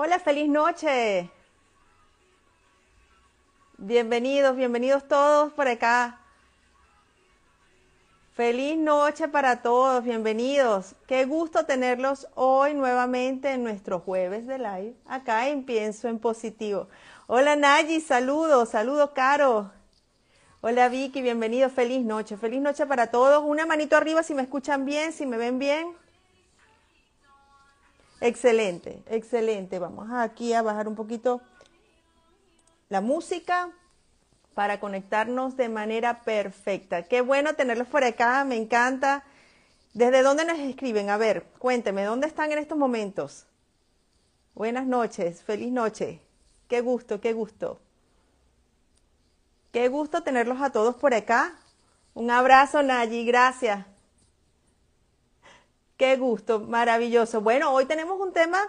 Hola, feliz noche. Bienvenidos, bienvenidos todos por acá. Feliz noche para todos, bienvenidos. Qué gusto tenerlos hoy nuevamente en nuestro jueves de live, acá en Pienso en Positivo. Hola Nayi, saludos, saludos Caro. Hola Vicky, bienvenido, feliz noche, feliz noche para todos. Una manito arriba si me escuchan bien, si me ven bien. Excelente, excelente. Vamos aquí a bajar un poquito la música para conectarnos de manera perfecta. Qué bueno tenerlos por acá, me encanta. ¿Desde dónde nos escriben? A ver, cuénteme, ¿dónde están en estos momentos? Buenas noches, feliz noche. Qué gusto, qué gusto. Qué gusto tenerlos a todos por acá. Un abrazo, Nayi, gracias. Qué gusto, maravilloso. Bueno, hoy tenemos un tema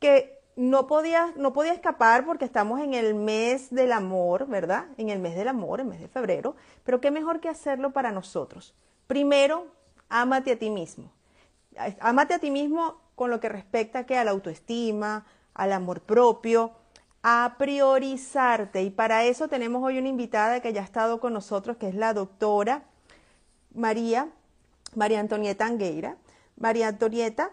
que no podía, no podía escapar porque estamos en el mes del amor, ¿verdad? En el mes del amor, el mes de febrero. Pero qué mejor que hacerlo para nosotros. Primero, ámate a ti mismo. Ámate a ti mismo con lo que respecta que a la autoestima, al amor propio, a priorizarte. Y para eso tenemos hoy una invitada que ya ha estado con nosotros, que es la doctora María, María Antonieta Angueira. María Antonieta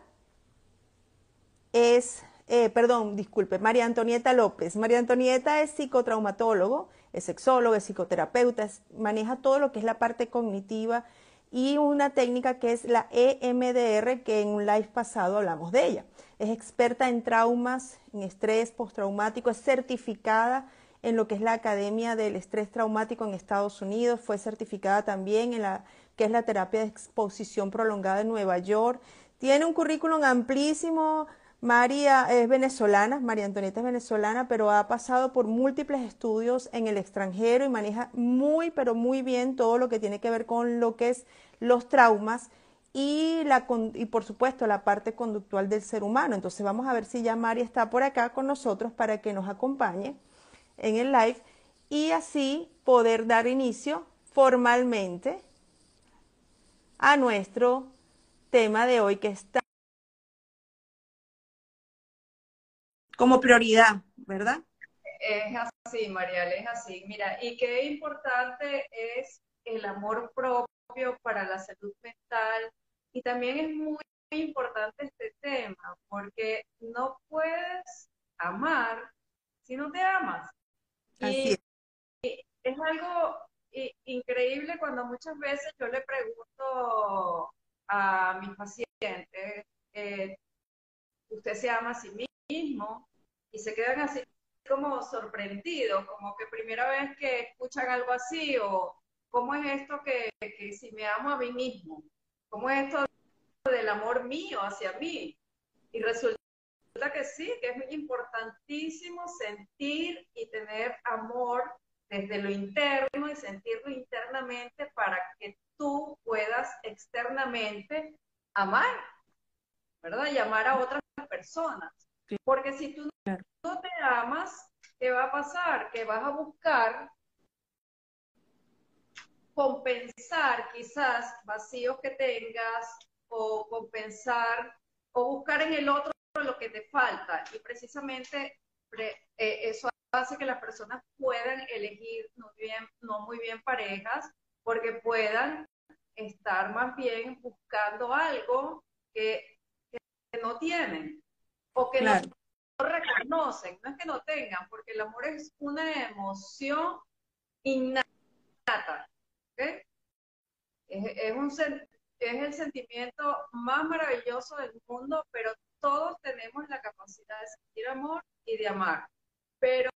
es, eh, perdón, disculpe, María Antonieta López. María Antonieta es psicotraumatólogo, es sexólogo, es psicoterapeuta, maneja todo lo que es la parte cognitiva y una técnica que es la EMDR, que en un live pasado hablamos de ella. Es experta en traumas, en estrés postraumático, es certificada en lo que es la Academia del Estrés Traumático en Estados Unidos, fue certificada también en la que es la terapia de exposición prolongada en Nueva York. Tiene un currículum amplísimo. María es venezolana, María Antonieta es venezolana, pero ha pasado por múltiples estudios en el extranjero y maneja muy, pero muy bien todo lo que tiene que ver con lo que es los traumas y, la, y por supuesto la parte conductual del ser humano. Entonces vamos a ver si ya María está por acá con nosotros para que nos acompañe en el live y así poder dar inicio formalmente a nuestro tema de hoy que está como prioridad, ¿verdad? Es así, Marial, es así. Mira, y qué importante es el amor propio para la salud mental y también es muy importante este tema porque no puedes amar si no te amas. y es algo increíble cuando muchas veces yo le pregunto a mis pacientes, eh, usted se ama a sí mismo y se quedan así como sorprendidos, como que primera vez que escuchan algo así o cómo es esto que, que si me amo a mí mismo, cómo es esto del amor mío hacia mí. Y resulta que sí, que es muy importantísimo sentir y tener amor desde lo interno y sentirlo internamente para que tú puedas externamente amar, ¿verdad? Y amar a otras personas. Porque si tú no te amas, ¿qué va a pasar? Que vas a buscar compensar quizás vacíos que tengas o compensar o buscar en el otro lo que te falta. Y precisamente eh, eso hace que las personas puedan elegir no, bien, no muy bien parejas porque puedan estar más bien buscando algo que, no tienen o que no, reconocen. No es que no tengan, porque el amor es una emoción innata. Es, un, es el sentimiento más maravilloso del mundo, pero todos tenemos la capacidad de sentir amor y de amar. Pero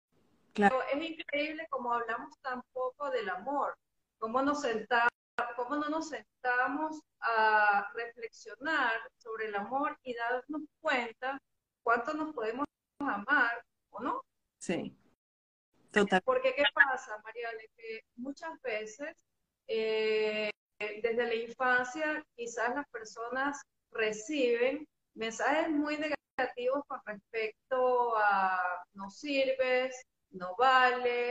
es increíble como hablamos tan poco del amor, cómo nos sentamos, cómo no nos sentamos a reflexionar sobre el amor y darnos cuenta cuánto nos podemos amar o no. Sí. Total. Porque ¿qué pasa, Mariale? Que muchas veces eh, desde la infancia quizás las personas reciben mensajes muy negativos con respecto a no sirves, no vales,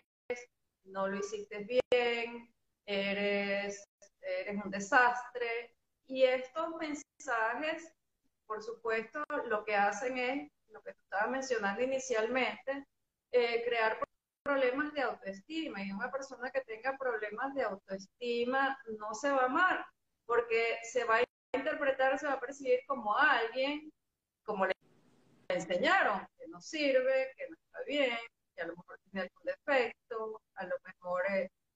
no lo hiciste bien, eres, eres un desastre. Y estos mensajes, por supuesto, lo que hacen es lo que tú estabas mencionando inicialmente, eh, crear problemas de autoestima y una persona que tenga problemas de autoestima no se va a amar porque se va a interpretar, se va a percibir como alguien, como le enseñaron, que no sirve, que no está bien, que a lo mejor tiene algún defecto, a lo mejor,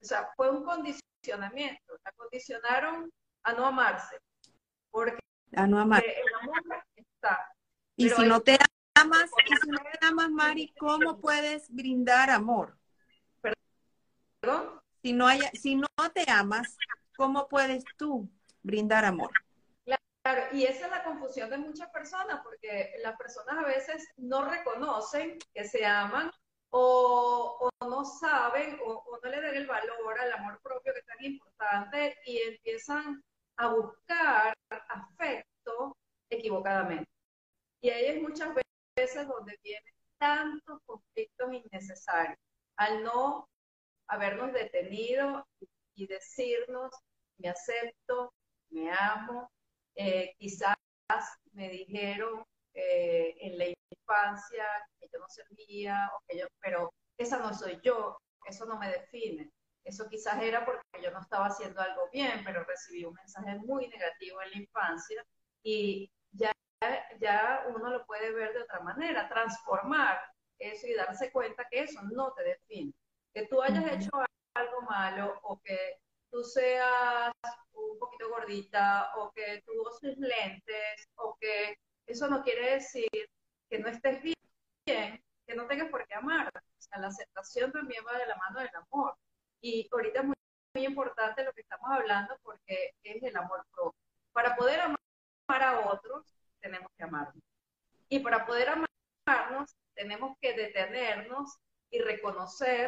o sea, fue un condicionamiento, la condicionaron a no amarse, porque a no amar. el amor está. Y si no te amas, y si no te amas, Mari, ¿cómo puedes brindar amor? ¿Perdón? Si no, hay, si no te amas, ¿cómo puedes tú brindar amor? Claro, y esa es la confusión de muchas personas, porque las personas a veces no reconocen que se aman o, no saben o, no le dan el valor al amor propio que es tan importante y empiezan a buscar afecto equivocadamente. Y ahí es muchas veces donde vienen tantos conflictos innecesarios, al no habernos detenido y decirnos, me acepto, me amo, eh, quizás me dijeron eh, en la infancia que yo no servía, o que yo, pero esa no soy yo, eso no me define. Eso quizás era porque yo no estaba haciendo algo bien, pero recibí un mensaje muy negativo en la infancia y ya, ya uno lo puede ver de otra manera, transformar eso y darse cuenta que eso no te define. Que tú hayas hecho algo malo o que tú seas un poquito gordita o que tú uses lentes o que eso no quiere decir que no estés bien, que no tengas por qué amar. O sea, la aceptación también va de la mano del amor. Y ahorita es muy, muy importante lo que estamos hablando porque es el amor propio. Para poder amar a otros, tenemos que amarnos. Y para poder amarnos, tenemos que detenernos y reconocer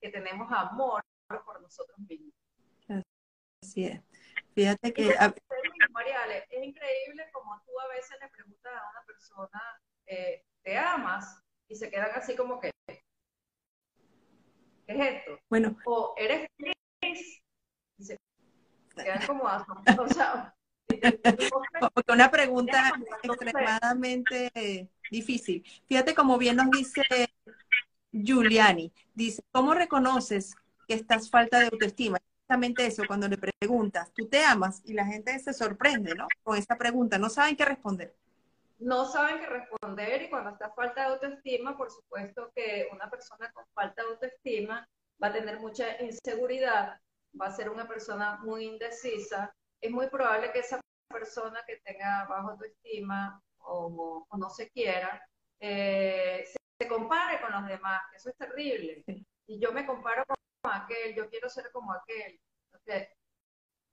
que tenemos amor por nosotros mismos. Así es. Fíjate que... Mariale, es increíble como tú a veces le preguntas a una persona, eh, ¿te amas? Y se quedan así como que, ¿qué es esto? Bueno. O eres feliz. Y se quedan como o sea, una pregunta extremadamente difícil. Fíjate como bien nos dice Giuliani, dice, ¿cómo reconoces que estás falta de autoestima? Exactamente eso, cuando le preguntas, ¿tú te amas? Y la gente se sorprende, ¿no? Con esa pregunta, no saben qué responder. No saben qué responder y cuando está falta de autoestima, por supuesto que una persona con falta de autoestima va a tener mucha inseguridad, va a ser una persona muy indecisa. Es muy probable que esa persona que tenga bajo autoestima o, no se quiera, eh, se, compare con los demás, eso es terrible. Y yo me comparo con aquel, yo quiero ser como aquel.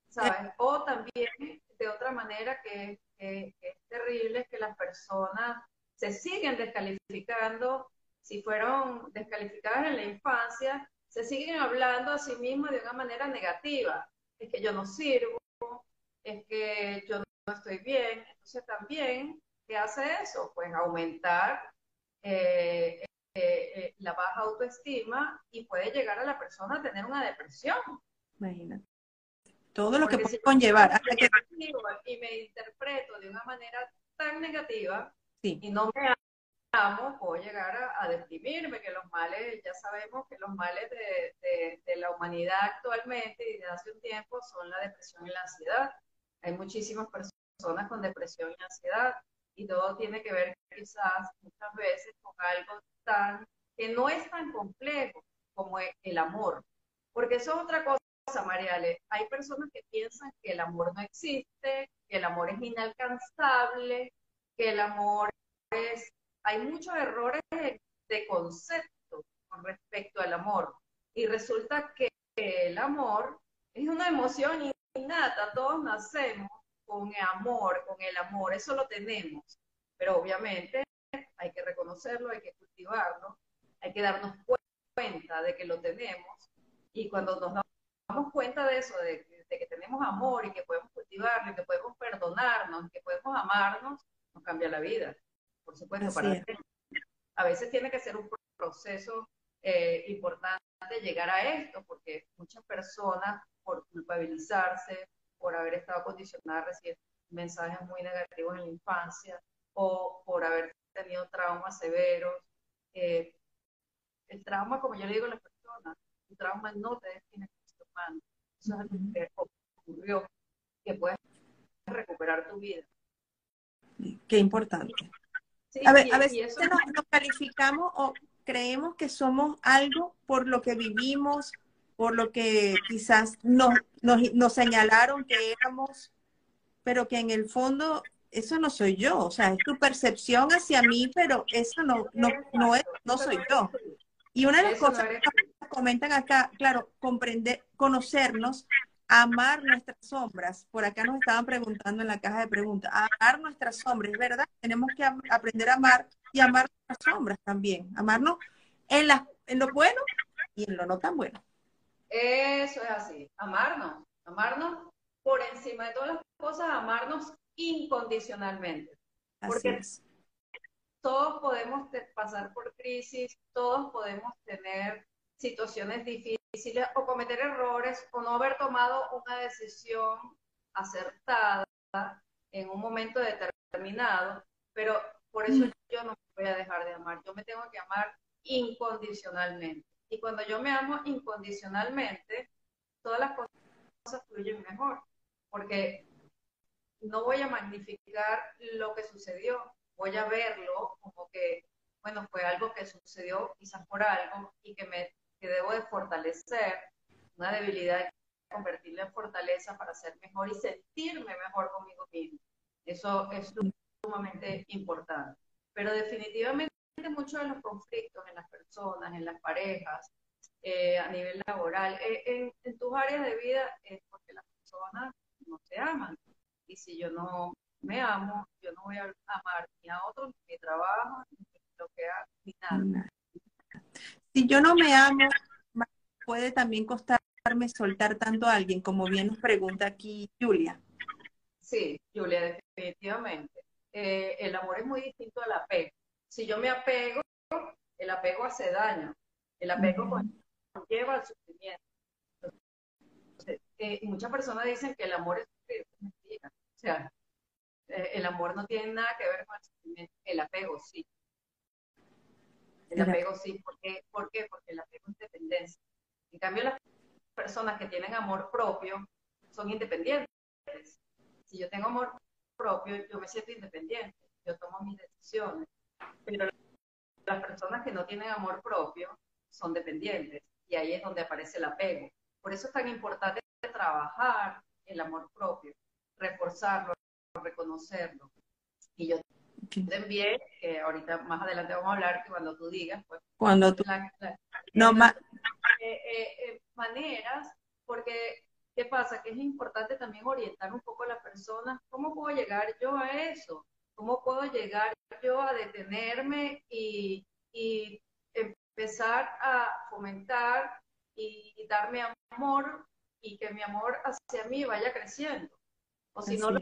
¿Sabes? O también, de otra manera que, es terrible, es que las personas se siguen descalificando, si fueron descalificadas en la infancia, se siguen hablando a sí mismas de una manera negativa. Es que yo no sirvo, es que yo no estoy bien. Entonces también, ¿qué hace eso? Pues aumentar eh, eh, eh, la baja autoestima y puede llegar a la persona a tener una depresión. Imagínate. Todo lo que puede conllevar. Y me interpreto de una manera tan negativa y no me amo, puedo llegar a, deprimirme, que los males, ya sabemos que los males de, de, la humanidad actualmente y de hace un tiempo son la depresión y la ansiedad. Hay muchísimas personas con depresión y ansiedad y todo tiene que ver quizás muchas veces con algo tan, que no es tan complejo como el amor. Porque eso es otra cosa, Mariale. Hay personas que piensan que el amor no existe, que el amor es inalcanzable, que el amor es... Hay muchos errores de, concepto con respecto al amor. Y resulta que el amor es una emoción innata, todos nacemos con el amor, con el amor, eso lo tenemos. Pero obviamente hay que reconocerlo, hay que cultivarlo, hay que darnos cuenta de que lo tenemos y cuando nos damos cuenta de eso, de, que tenemos amor y que podemos cultivarlo y que podemos perdonarnos, que podemos amarnos, nos cambia la vida. Por supuesto, para a veces tiene que ser un proceso eh, importante llegar a esto, porque muchas personas, por culpabilizarse, por haber estado condicionadas a recibir mensajes muy negativos en la infancia, o por haber tenido traumas severos. Eh, el trauma, como yo le digo a las personas, el trauma no te define como ser humano. Eso es algo que ocurrió, que puedes recuperar tu vida. Qué importante. a ver, a veces nos, calificamos o creemos que somos algo por lo que vivimos, por lo que quizás nos, nos, nos señalaron que éramos, pero que en el fondo eso no soy yo, o sea, es tu percepción hacia mí, pero eso no, no, no, es, no soy yo. Y una de las cosas que comentan acá, claro, comprender, conocernos, amar nuestras sombras. Por acá nos estaban preguntando en la caja de preguntas, amar nuestras sombras, es verdad, tenemos que aprender a amar y amar nuestras sombras también, amarnos en, la, en lo bueno y en lo no tan bueno. Eso es así, amarnos, amarnos por encima de todas las cosas, amarnos incondicionalmente. Porque todos podemos pasar por crisis, todos podemos tener situaciones difíciles o cometer errores o no haber tomado una decisión acertada en un momento determinado, pero por eso mm. yo no me voy a dejar de amar, yo me tengo que amar incondicionalmente. Y cuando yo me amo incondicionalmente, todas las cosas fluyen mejor, porque no voy a magnificar lo que sucedió, voy a verlo como que, bueno, fue algo que sucedió quizás por algo y que me que debo de fortalecer, una debilidad convertirla en fortaleza para ser mejor y sentirme mejor conmigo mismo. Eso es sumamente importante. Pero definitivamente muchos de los conflictos en las personas, en las parejas, eh, a nivel laboral, eh, en, en, tus áreas de vida es porque las personas no se aman. Y si yo no me amo, yo no voy a amar ni a otros, ni mi trabajo, ni lo que hago, ni nada. Si yo no me amo, puede también costarme soltar tanto a alguien, como bien nos pregunta aquí Julia. Sí, Julia, definitivamente. Eh, el amor es muy distinto al apego. Si yo me apego, el apego hace daño. El apego lleva al sufrimiento. Eh, muchas personas dicen que el amor es mentira. O sea, eh, el amor no tiene nada que ver con el sufrimiento. El apego sí. El apego sí. ¿Por qué? ¿Por qué? Porque el apego es dependencia. En cambio, las personas que tienen amor propio son independientes. Si yo tengo amor propio, yo me siento independiente. Yo tomo mis decisiones. Pero las personas que no tienen amor propio son dependientes. Y ahí es donde aparece el apego. Por eso es tan importante trabajar el amor propio, reforzarlo, reconocerlo. Y yo también, que ahorita más adelante vamos a hablar, que cuando tú digas, pues, cuando tú... no, más eh, eh, eh, maneras, porque ¿qué pasa? Que es importante también orientar un poco a la persona, ¿cómo puedo llegar yo a eso? ¿Cómo puedo llegar yo a detenerme y, y empezar a fomentar y darme amor y que mi amor hacia mí vaya creciendo? O si no lo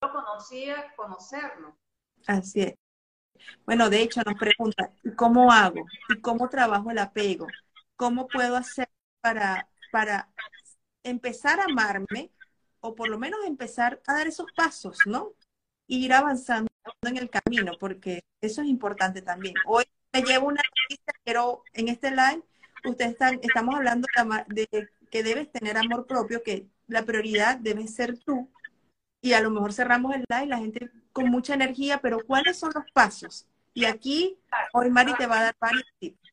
conocía, conocerlo. Así es. Bueno, de hecho nos pregunta, ¿cómo hago? ¿Y cómo trabajo el apego? ¿Cómo puedo hacer para, para empezar a amarme o por lo menos empezar a dar esos pasos, ¿no? ir avanzando en el camino, porque eso es importante también. Hoy me llevo una noticia, pero en este live ustedes están, estamos hablando de que debes tener amor propio, que la prioridad debe ser tú, y a lo mejor cerramos el live, la gente con mucha energía, pero ¿cuáles son los pasos? Y aquí hoy Mari te va a dar varios tips.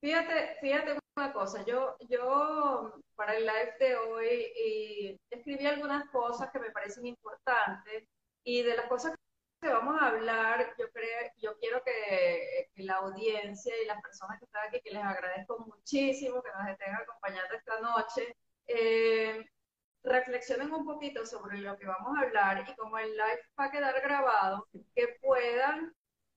Fíjate, fíjate una cosa, yo, yo para el live de hoy escribí algunas cosas que me parecen importantes y de las cosas que vamos a hablar, yo creo, yo quiero que, la audiencia y las personas que están aquí, que les agradezco muchísimo que nos estén acompañando esta noche, eh, reflexionen un poquito sobre lo que vamos a hablar y como el live va a quedar grabado, que puedan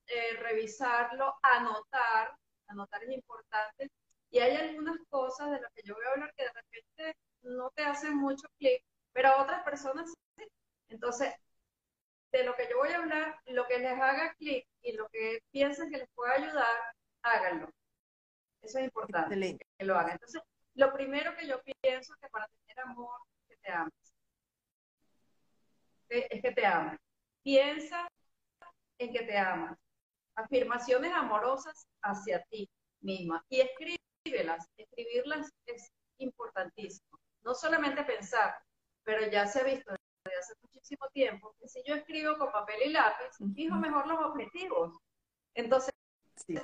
eh, revisarlo, anotar, anotar es importante, y hay algunas cosas de las que yo voy a hablar que de repente no te hacen mucho clic, pero a otras personas sí. Entonces, de lo que yo voy a hablar, lo que les haga clic y lo que piensen que les pueda ayudar, háganlo. Eso es importante, que lo hagan. Entonces, lo primero que yo pienso que para tener amor te amas. Es que te amas. Piensa en que te amas. afirmaciones amorosas hacia ti misma y escríbelas. Escribirlas es importantísimo. No solamente pensar, pero ya se ha visto desde hace muchísimo tiempo que si yo escribo con papel y lápiz, fijo mejor los objetivos. Entonces,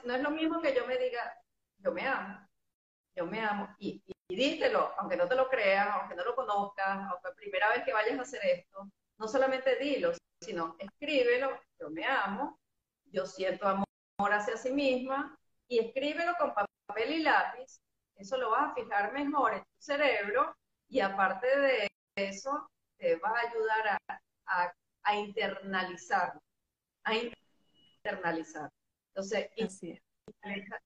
no es lo mismo que yo me diga, yo me amo, yo me amo, y, y, dítelo, aunque no te lo creas, aunque no lo conozcas, aunque la primera vez que vayas a hacer esto, no solamente dilo, sino escríbelo, yo me amo, yo siento amor hacia sí misma, y escríbelo con papel y lápiz, eso lo vas a fijar mejor en tu cerebro, y aparte de eso, te va a ayudar a, a internalizar, a internalizar. Entonces,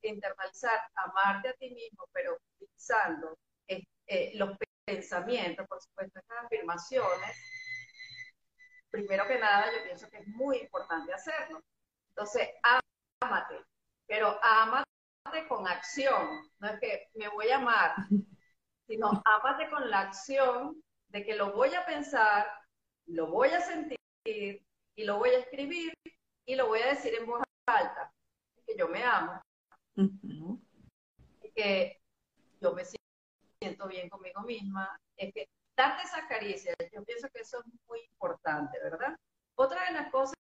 internalizar, amarte a ti mismo, pero utilizando eh, eh, los pensamientos, por supuesto, estas afirmaciones, primero que nada, yo pienso que es muy importante hacerlo. Entonces, ámate, pero ámate con acción. No es que me voy a amar, sino ámate con la acción de que lo voy a pensar, lo voy a sentir y lo voy a escribir y lo voy a decir en voz alta que yo me amo, que yo me siento bien conmigo misma, es que darte esa caricia, yo pienso que eso es muy importante, ¿verdad? Otra de las cosas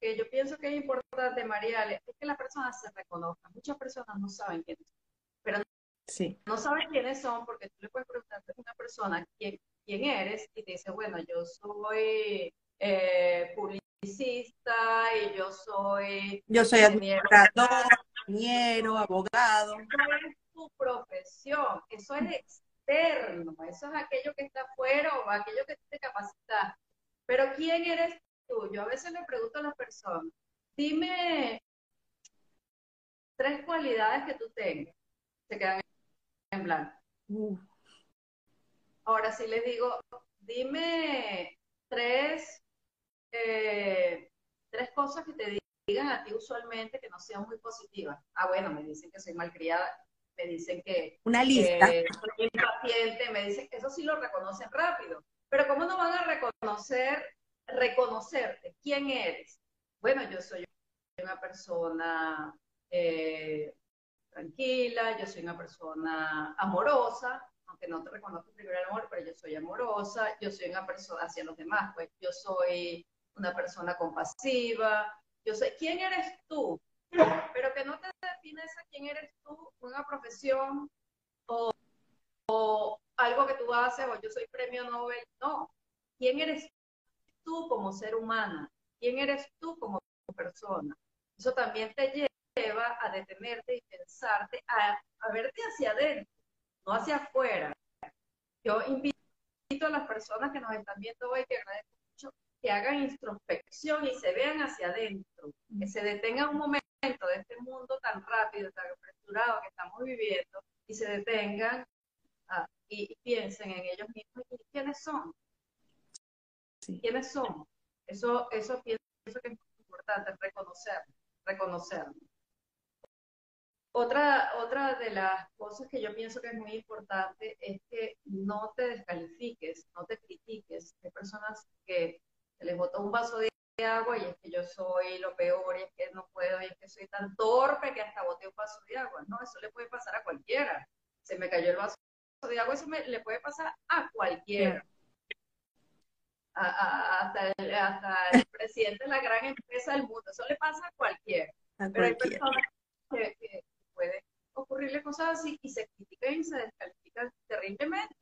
que yo pienso que es importante, Mariale, es que las personas se reconozcan. Muchas personas no saben quiénes son, pero sí. no saben quiénes son porque tú le puedes preguntar a una persona quién, quién eres y te dice, bueno, yo soy eh, y yo soy... Yo soy administrador, ingeniero, abogado. Eso es tu profesión, eso es externo, eso es aquello que está afuera o aquello que te capacita. Pero ¿quién eres tú? Yo a veces le pregunto a las personas, dime tres cualidades que tú tengas. Se quedan en blanco. Ahora sí les digo, dime tres eh, tres cosas que te digan a ti usualmente que no sean muy positivas. Ah, bueno, me dicen que soy malcriada, me dicen que, Una lista. soy impaciente, me dicen que eso sí lo reconocen rápido. Pero ¿cómo no van a reconocer, reconocerte? ¿Quién eres? Bueno, yo soy una persona eh, tranquila, yo soy una persona amorosa, aunque no te reconozco primero el amor, pero yo soy amorosa, yo soy una persona hacia los demás, pues yo soy una persona compasiva. Yo sé quién eres tú, pero que no te defines a quién eres tú, una profesión o, algo que tú haces, o yo soy premio Nobel. No, quién eres tú como ser humano, quién eres tú como persona. Eso también te lleva a detenerte y pensarte, a, a verte hacia adentro, no hacia afuera. Yo invito a las personas que nos están viendo hoy, que agradezco que hagan introspección y se vean hacia adentro, que se detengan un momento de este mundo tan rápido, tan apresurado que estamos viviendo y se detengan ah, y, piensen en ellos mismos y quiénes son. ¿Quiénes son? Eso, eso pienso que es muy importante, reconocer, reconocer. Otra, otra de las cosas que yo pienso que es muy importante es que no te descalifiques, no te critiques. Hay personas que se les botó un vaso de agua y es que yo soy lo peor y es que no puedo y es que soy tan torpe que hasta boté un vaso de agua. No, eso le puede pasar a cualquiera. Se me cayó el vaso de agua, eso le puede pasar a cualquiera. hasta, el, presidente de la gran empresa del mundo, eso le pasa a cualquiera. Pero hay personas que, que pueden ocurrirle cosas así y se critican y se descalifican terriblemente.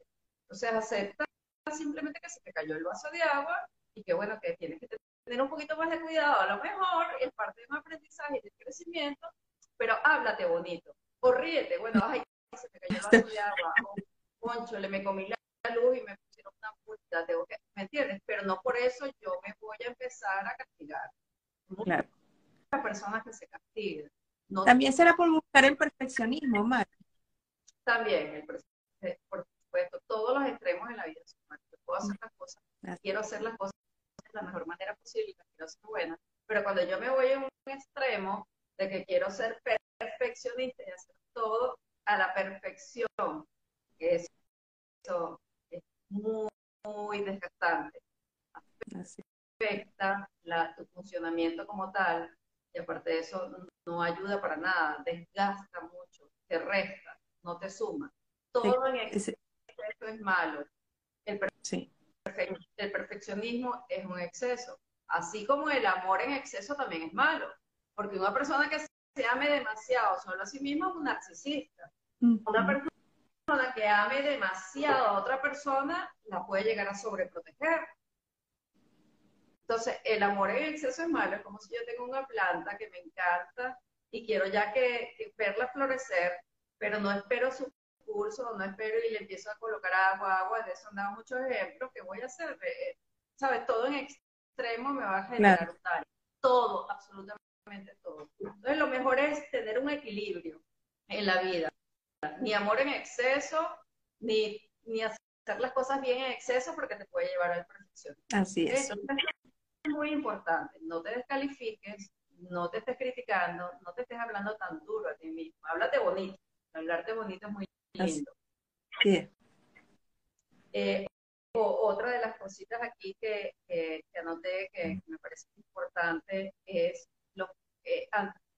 O sea, acepta simplemente que se te cayó el vaso de agua y que bueno, que tienes que tener un poquito más de cuidado, a lo mejor es parte de un aprendizaje y de crecimiento, pero háblate bonito, o ríete, bueno, ay, se me cayó vaso de agua, o poncho, le me comí la luz y me pusieron una multa, tengo que, ¿me entiendes? Pero no por eso yo me voy a empezar a castigar. Muchas personas que se castigan. También será por buscar el perfeccionismo, Mar. También, el, por supuesto, todos los extremos en la vida Yo puedo hacer las cosas, quiero hacer las cosas la mejor manera posible, quiero ser buena, pero cuando yo me voy a un extremo de que quiero ser perfeccionista y hacer todo a la perfección, eso, eso es muy, muy desgastante. Afecta la, tu funcionamiento como tal y aparte de eso no ayuda para nada, desgasta mucho, te resta, no te suma. Todo en exceso es malo. El, el perfeccionismo es un exceso, así como el amor en exceso también es malo, porque una persona que se ame demasiado solo a sí misma es un narcisista. Una persona que ame demasiado a otra persona la puede llegar a sobreproteger. Entonces, el amor en exceso es malo, es como si yo tengo una planta que me encanta y quiero ya que, verla florecer, pero no espero su curso, no espero y le empiezo a colocar agua, agua, de eso han dado muchos ejemplos, ¿qué voy a hacer? ¿Sabes? Todo en extremo me va a generar un daño. Todo, absolutamente todo. Entonces, lo mejor es tener un equilibrio en la vida. Ni amor en exceso, ni, ni hacer las cosas bien en exceso porque te puede llevar al perfección. Así es es muy importante, no te descalifiques, no te estés criticando, no te estés hablando tan duro a ti mismo. Háblate bonito. Hablarte bonito es muy lindo. Sí. Eh, otra de las cositas aquí que, que, anoté que me parece importante es lo, eh,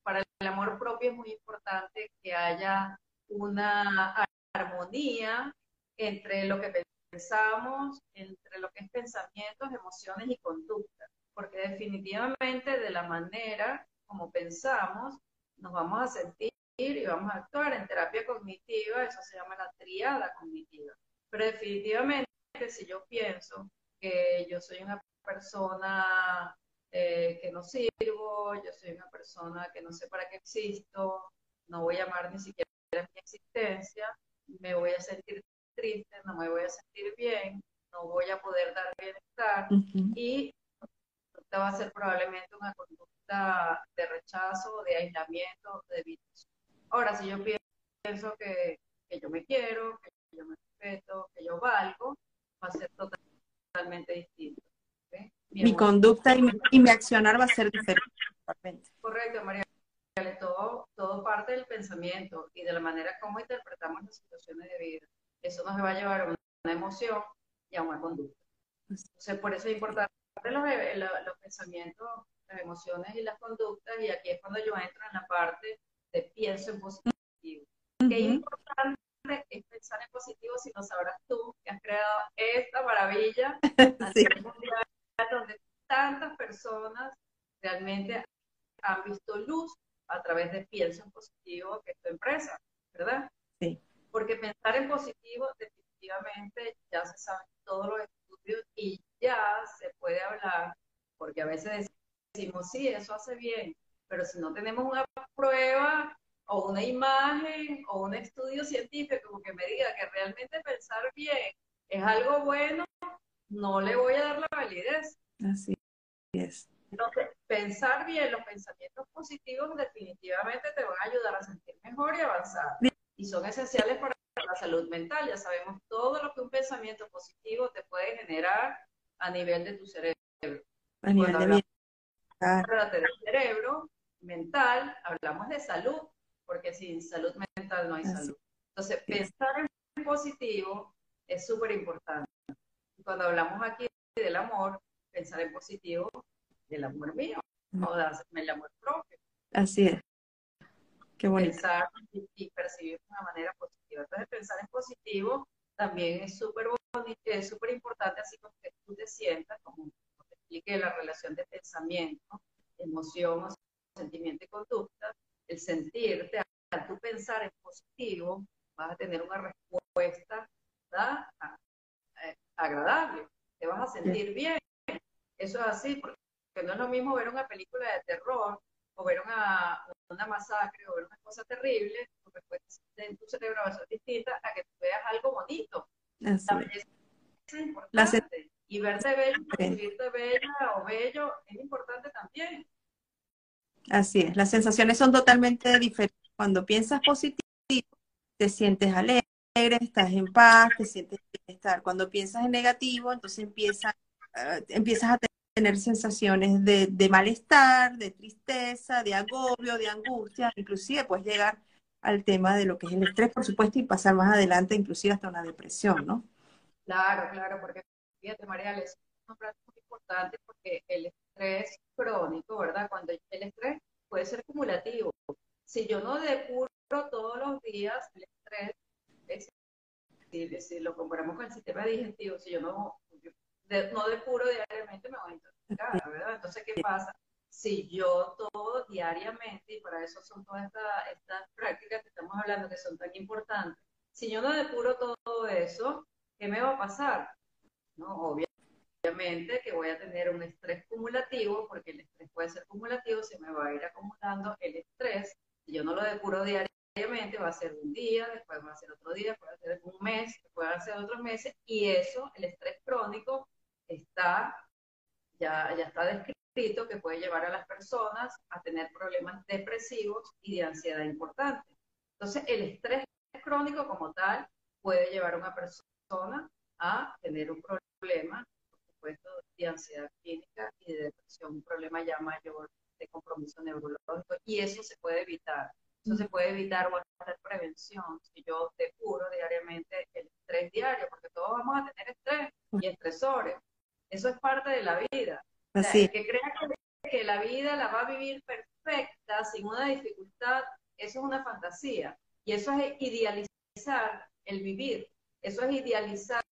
para el amor propio es muy importante que haya una armonía entre lo que pensamos, entre lo que es pensamientos, emociones y conducta porque definitivamente de la manera como pensamos, nos vamos a sentir y vamos a actuar. En terapia cognitiva, eso se llama la triada cognitiva. Pero definitivamente, si yo pienso que yo soy una persona eh, que no sirvo, yo soy una persona que no sé para qué existo, no voy a amar ni siquiera mi existencia, me voy a sentir triste, no me voy a sentir bien, no voy a poder dar bienestar y va a ser probablemente una conducta de rechazo, de aislamiento, de. Ahora, si yo pienso que, que, yo me quiero, que yo me respeto, que yo valgo, va a ser totalmente distinto. Mi, conducta y mi, y mi, accionar va a ser diferente. Correcto, María. Todo, todo parte del pensamiento y de la manera como interpretamos las situaciones de vida. Eso nos va a llevar a una emoción y a una conducta. Entonces, por eso es importante los, los, pensamientos, las emociones y las conductas, y aquí es cuando yo entro en la parte de pienso en positivo. Qué importante es pensar en positivo si no sabrás tú que has creado esta maravilla sí. mundial donde tantas personas realmente han visto luz a través de pienso en positivo que es tu empresa, ¿verdad? Sí. Porque pensar en positivo definitivamente ya se sabe todos los estudios y ya se puede hablar, porque a veces decimos, sí, eso hace bien, pero si no tenemos una prueba o una imagen o un estudio científico que me diga que realmente pensar bien es algo bueno, no le voy a dar la validez. Así es. Entonces, pensar bien los pensamientos positivos definitivamente te van a ayudar a sentir mejor y avanzar. Y son esenciales para la salud mental. Ya sabemos todo lo que un pensamiento positivo te puede generar a nivel de tu cerebro. A nivel de del cerebro, mental, hablamos de salud, porque sin salud mental no hay salud. Entonces, pensar en positivo es súper importante. Cuando hablamos aquí del amor, pensar en positivo del amor mío, no el amor propio. Así es. Qué bonito. Pensar y percibir de una manera positiva. Entonces, pensar en positivo también es súper es súper importante, así como que tú te sientas, como, te explique la relación de pensamiento, emoción, sentimiento y conducta, el sentirte, al tú pensar en positivo, vas a tener una respuesta eh, agradable, te vas a sentir bien. Eso es así, porque no es lo mismo ver una película de terror o ver una, una masacre o ver una cosa terrible, tu respuesta en tu cerebro va a ser distinta a que tú veas algo bonito. Así es importante. y verte percibirte bella o bello es importante también. Así es, las sensaciones son totalmente diferentes. Cuando piensas positivo, te sientes alegre, estás en paz, te sientes bienestar. Cuando piensas en negativo, entonces empieza, eh, empiezas a tener sensaciones de, malestar, de tristeza, de agobio, de angustia, inclusive puedes llegar al tema de lo que es el estrés, por supuesto, y pasar más adelante inclusive hasta una depresión, ¿no? Claro, claro, porque fíjate, María, es una práctica muy importante porque el estrés crónico, ¿verdad? Cuando el estrés yo no depuro todos los días el estrés, si, lo comparamos con el sistema digestivo, si yo no, no depuro diariamente, me voy a intoxicar, ¿verdad? Entonces, ¿qué pasa? Si yo todo diariamente, y para eso son todas estas prácticas que estamos hablando que son tan importantes, si yo no depuro todo eso, ¿qué me va a pasar? ¿No? Obviamente que voy a tener un estrés cumulativo, porque el estrés puede ser cumulativo, se me va a ir acumulando el estrés. Si yo no lo depuro diariamente, va a ser un día, después va a ser otro día, después va a ser un mes, después va ser otros meses, y eso, el estrés crónico, está, ya, ya está descrito que puede llevar a las personas a tener problemas depresivos y de ansiedad importantes. Entonces, el estrés crónico como tal puede llevar a una persona a tener un problema, supuesto, de ansiedad clínica y de depresión, un problema ya mayor de compromiso neurológico, y eso se puede evitar. Eso se puede evitar o hacer prevención si yo depuro diariamente el estrés diario, porque todos vamos a tener estrés y estresores. Eso es parte de la vida. Así. que crea que la vida la va a vivir perfecta, sin una dificultad, eso es una fantasía. Y eso es idealizar el vivir. Eso es idealizar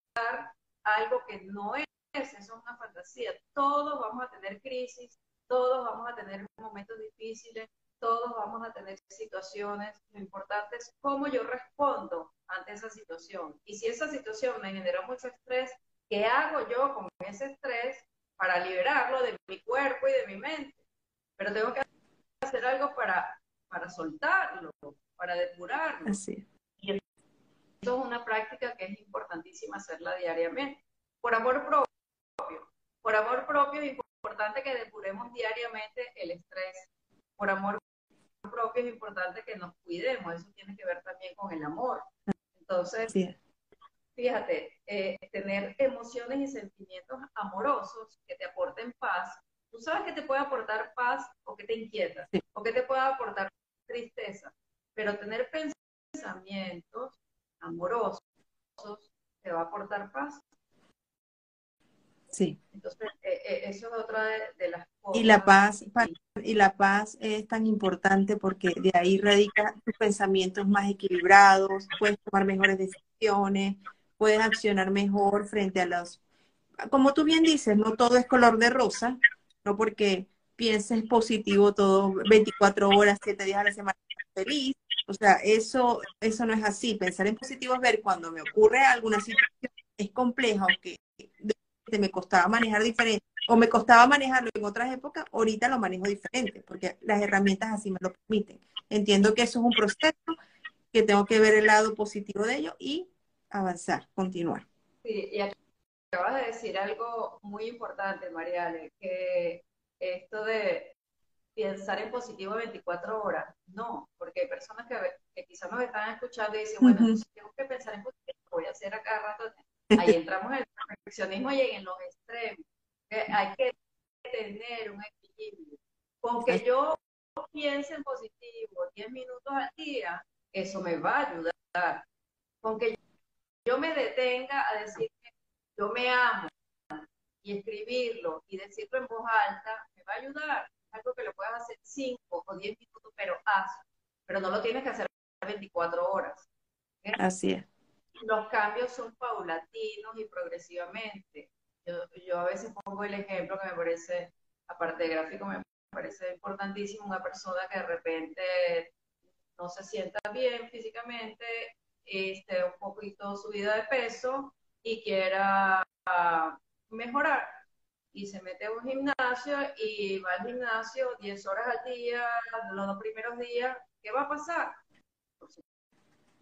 algo que no es. Eso es una fantasía. Todos vamos a tener crisis, todos vamos a tener momentos difíciles, todos vamos a tener situaciones. Lo importante es cómo yo respondo ante esa situación. Y si esa situación me generó mucho estrés, ¿qué hago yo con ese estrés para liberarlo de mi cuerpo y de mi mente? Pero tengo que hacer algo para, para soltarlo, para depurarlo. Así. Y eso es una práctica que es importantísima hacerla diariamente. Por amor propio. Por amor propio es importante que depuremos diariamente el estrés. Por amor propio es importante que nos cuidemos. Eso tiene que ver también con el amor. Entonces, fíjate, eh, tener emociones y sentimientos amorosos que te aporten paz. Tú sabes que te puede aportar paz o que te inquieta, o que te puede aportar tristeza pero tener pensamientos amorosos te va a aportar paz. Sí. Entonces, eh, eh, eso es otra de, las cosas. Y la paz, y la paz es tan importante porque de ahí radica tus pensamientos más equilibrados, puedes tomar mejores decisiones, puedes accionar mejor frente a los, como tú bien dices, no todo es color de rosa, no porque pienses positivo todo 24 horas, 7 días a la semana feliz, o sea, eso, eso no es así. Pensar en positivo es ver cuando me ocurre alguna situación es compleja, aunque me costaba manejar diferente, o me costaba manejarlo en otras épocas, ahorita lo manejo diferente, porque las herramientas así me lo permiten. Entiendo que eso es un proceso, que tengo que ver el lado positivo de ello y avanzar, continuar. Sí, y acabas de decir algo muy importante, Mariale, que esto de pensar en positivo 24 horas. No, porque hay personas que, quizás nos están escuchando y dicen, bueno, tengo que pensar en positivo, voy a hacer acá rato. Ahí entramos en el perfeccionismo y en los extremos. hay que tener un equilibrio. Con que yo piense en positivo 10 minutos al día, eso me va a ayudar. Con que yo me detenga a decir yo me amo y escribirlo y decirlo en voz alta, me va a ayudar algo que lo puedas hacer 5 o 10 minutos, pero haz, pero no lo tienes que hacer 24 horas. Así es. Los cambios son paulatinos y progresivamente. Yo, yo a veces pongo el ejemplo que me parece, aparte de gráfico, me parece importantísimo, una persona que de repente no se sienta bien físicamente, esté un poquito subida de peso y quiera mejorar y se mete a un gimnasio y va al gimnasio 10 horas al día, los dos primeros días, ¿qué va a pasar?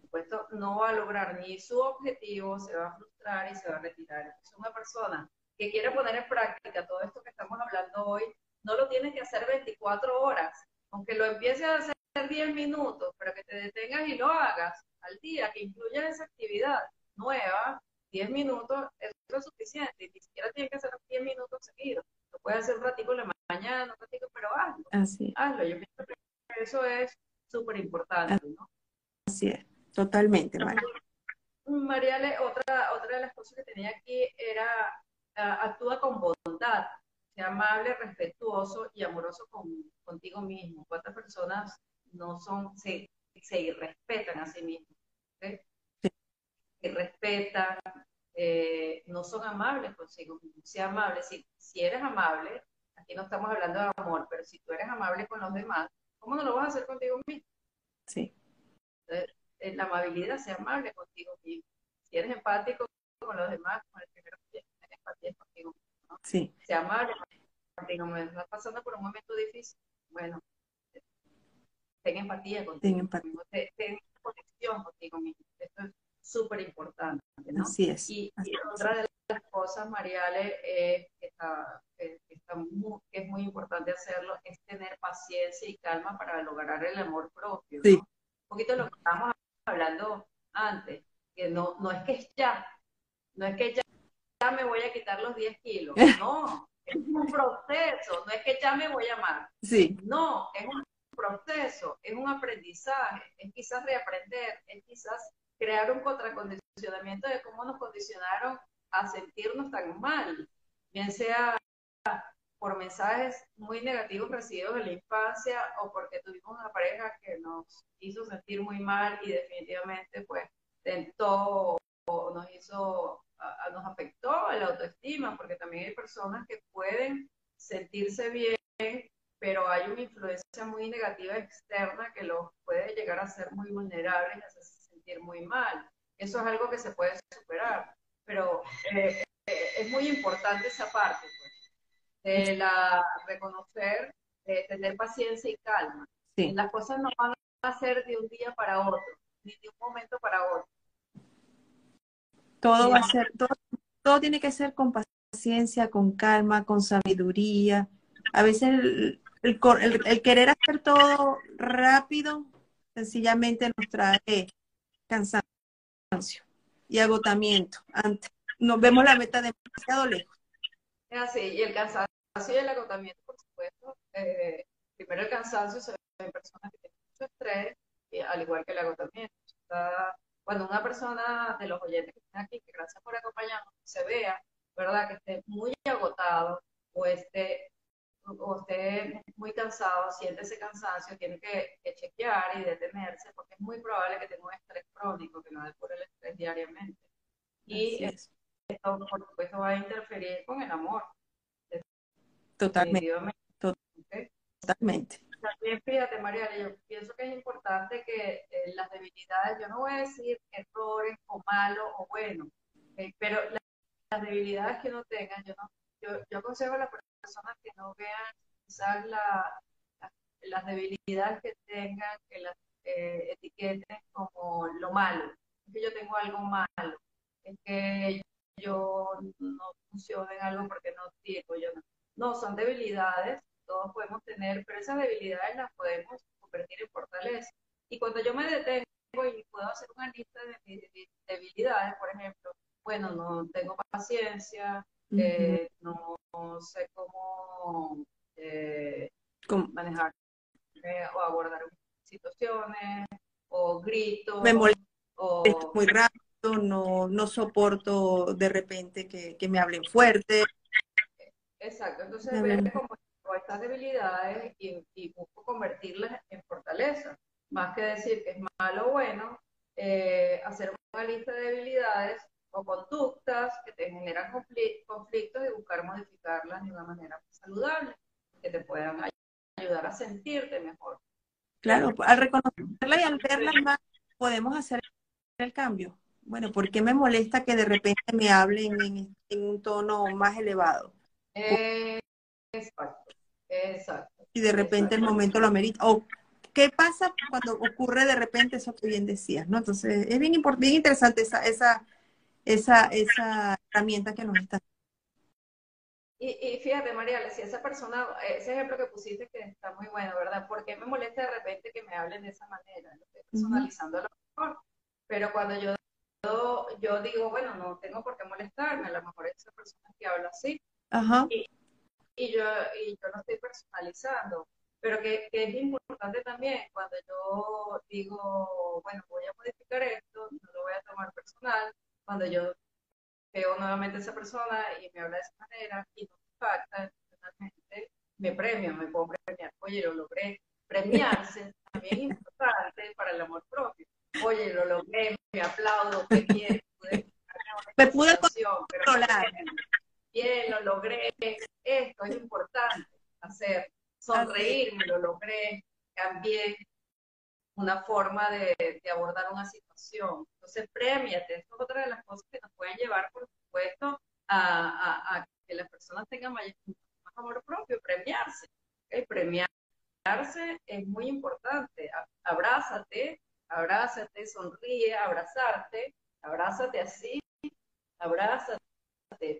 Supuesto, no va a lograr ni su objetivo, se va a frustrar y se va a retirar. Es una persona que quiere poner en práctica todo esto que estamos hablando hoy, no lo tiene que hacer 24 horas, aunque lo empieces a hacer 10 minutos, pero que te detengas y lo hagas al día, que incluya esa actividad nueva, 10 minutos, eso es suficiente, ni siquiera tiene que ser 10 minutos seguidos. Lo puedes hacer un ratito en la mañana, un ratito, pero hazlo. Así. Hazlo. Yo pienso que eso es súper importante, ¿no? Así es, totalmente, María. Mariale, otra, otra de las cosas que tenía aquí era actúa con bondad, sea amable, respetuoso y amoroso con, contigo mismo. ¿Cuántas personas no son, se, se irrespetan a sí mismos. ¿sí? Se respetan, eh, no son amables consigo mismos. Sea amable, si, si eres amable, aquí no estamos hablando de amor, pero si tú eres amable con los demás, ¿cómo no lo vas a hacer contigo mismo? Sí. Entonces, en la amabilidad, sea amable contigo mismo. Si eres empático con los demás, con el primero que tienes empatía contigo mismo. ¿no? Sí. Sea amable contigo mismo. Estás pasando por un momento difícil. Bueno, ten empatía contigo Ten empatía. mismo, ten, ten conexión contigo mismo. Esto es súper importante, ¿no? Así es. Y, así y es. otra de las cosas, Mariale, eh, que, está, que, que está muy- que es muy importante hacerlo, es tener paciencia y calma para lograr el amor propio. Sí. ¿no? Un poquito lo que estábamos hablando antes, que no, no es que es ya, no es que ya, ya me voy a quitar los 10 kilos, no, es un proceso, no es que ya me voy a amar, Sí, no, es un proceso, es un aprendizaje, es quizás reaprender, es quizás crear un contracondicionamiento de cómo nos condicionaron a sentirnos tan mal, bien sea por mensajes muy negativos recibidos en la infancia o porque tuvimos una pareja que nos hizo sentir muy mal y definitivamente pues tentó o nos hizo, a- a- nos afectó la autoestima, porque también hay personas que pueden sentirse bien, pero hay una influencia muy negativa externa que los puede llegar a ser muy vulnerables y hacerse sentir muy mal. Eso es algo que se puede superar, pero eh, eh, es muy importante esa parte, de la reconocer, de tener paciencia y calma. sí. Las cosas no van a ser de un día para otro, ni de un momento para otro. Todo va a ser, todo, todo tiene que ser con paciencia, con calma, con sabiduría. A veces el, el cor- el- el querer hacer todo rápido sencillamente nos trae cansancio y agotamiento. Antes, nos vemos la meta demasiado lejos. Es así, y el cansancio y el agotamiento, por supuesto. eh, primero el cansancio se ve en personas que tienen mucho estrés, y al igual que el agotamiento. Cuando una persona de los oyentes que están aquí, que gracias por acompañarnos, se vea, ¿verdad? Que esté muy agotado o esté, o esté muy cansado, siente ese cansancio, tiene que, que chequear y detenerse, porque es muy probable que tenga un estrés crónico, que no por el estrés diariamente. Y es. Esto, por supuesto, va a interferir con el amor. Totalmente. ¿ok? totalmente. También fíjate, María, yo pienso que es importante que eh, las debilidades, yo no voy a decir errores o malo o bueno, ¿ok? pero la- las debilidades que uno tenga, yo, no, yo, yo aconsejo a las personas que no vean quizás la- la- las debilidades que tengan, que las eh, etiqueten como lo malo. Es que yo tengo algo malo, es que yo no funciono en algo porque no sirvo, yo no. No, son debilidades todos podemos tener, pero esas debilidades las podemos convertir en fortaleza. Y cuando yo me detengo y puedo hacer una lista de mis debi- debilidades, por ejemplo, bueno, no tengo paciencia, eh, no, no sé cómo eh, Con- manejar eh, o abordar situaciones, o grito, Me o muy rápido, soporto de repente que, que me hablen fuerte. Exacto, entonces ver como estas debilidades y, y busco convertirlas en fortaleza, más que decir que es malo o bueno, eh, hacer una lista de debilidades o conductas que te generan confli- conflictos y buscar modificarlas de una manera saludable, que te puedan ay- ayudar a sentirte mejor. Claro, al reconocerla y al verla más, podemos hacer el cambio. Bueno, ¿por qué me molesta que de repente me hablen en, en un tono más elevado? Eh, exacto, exacto. Y de repente el exacto. momento lo amerita. O qué pasa cuando ocurre de repente eso que bien decías, ¿no? Entonces, es bien, bien interesante esa, esa, esa, esa herramienta que nos está. Y, y fíjate, Mariela, si esa persona, ese ejemplo que pusiste que está muy bueno, ¿verdad? ¿Por qué me molesta de repente que me hablen de esa manera? Lo estoy personalizando a lo mejor. Pero cuando yo, yo, yo digo, bueno, no tengo por qué molestarme, a lo mejor esa persona que habla así, Ajá, y yo, y yo lo estoy personalizando. Pero que, que es importante también, cuando yo digo, bueno, voy a modificar esto, no lo voy a tomar personal, cuando yo veo nuevamente a esa persona y me habla de esa manera y no me impacta, emocionalmente, me premio, me puedo premiar. Oye, lo logré. Premiarse también importante para el amor propio. Oye, lo logré, me aplaudo, qué bien, me pude controlar. Bien, lo logré, esto es importante hacer, sonreírme, lo logré, cambié una forma de, abordar una situación. Entonces, premiate, esto es otra de las cosas que nos pueden llevar, por supuesto, a, que las personas tengan más, amor propio, premiarse. Premiarse es muy importante. Abrázate, abrázate, sonríe, abrazarte, abrázate así, abrázate,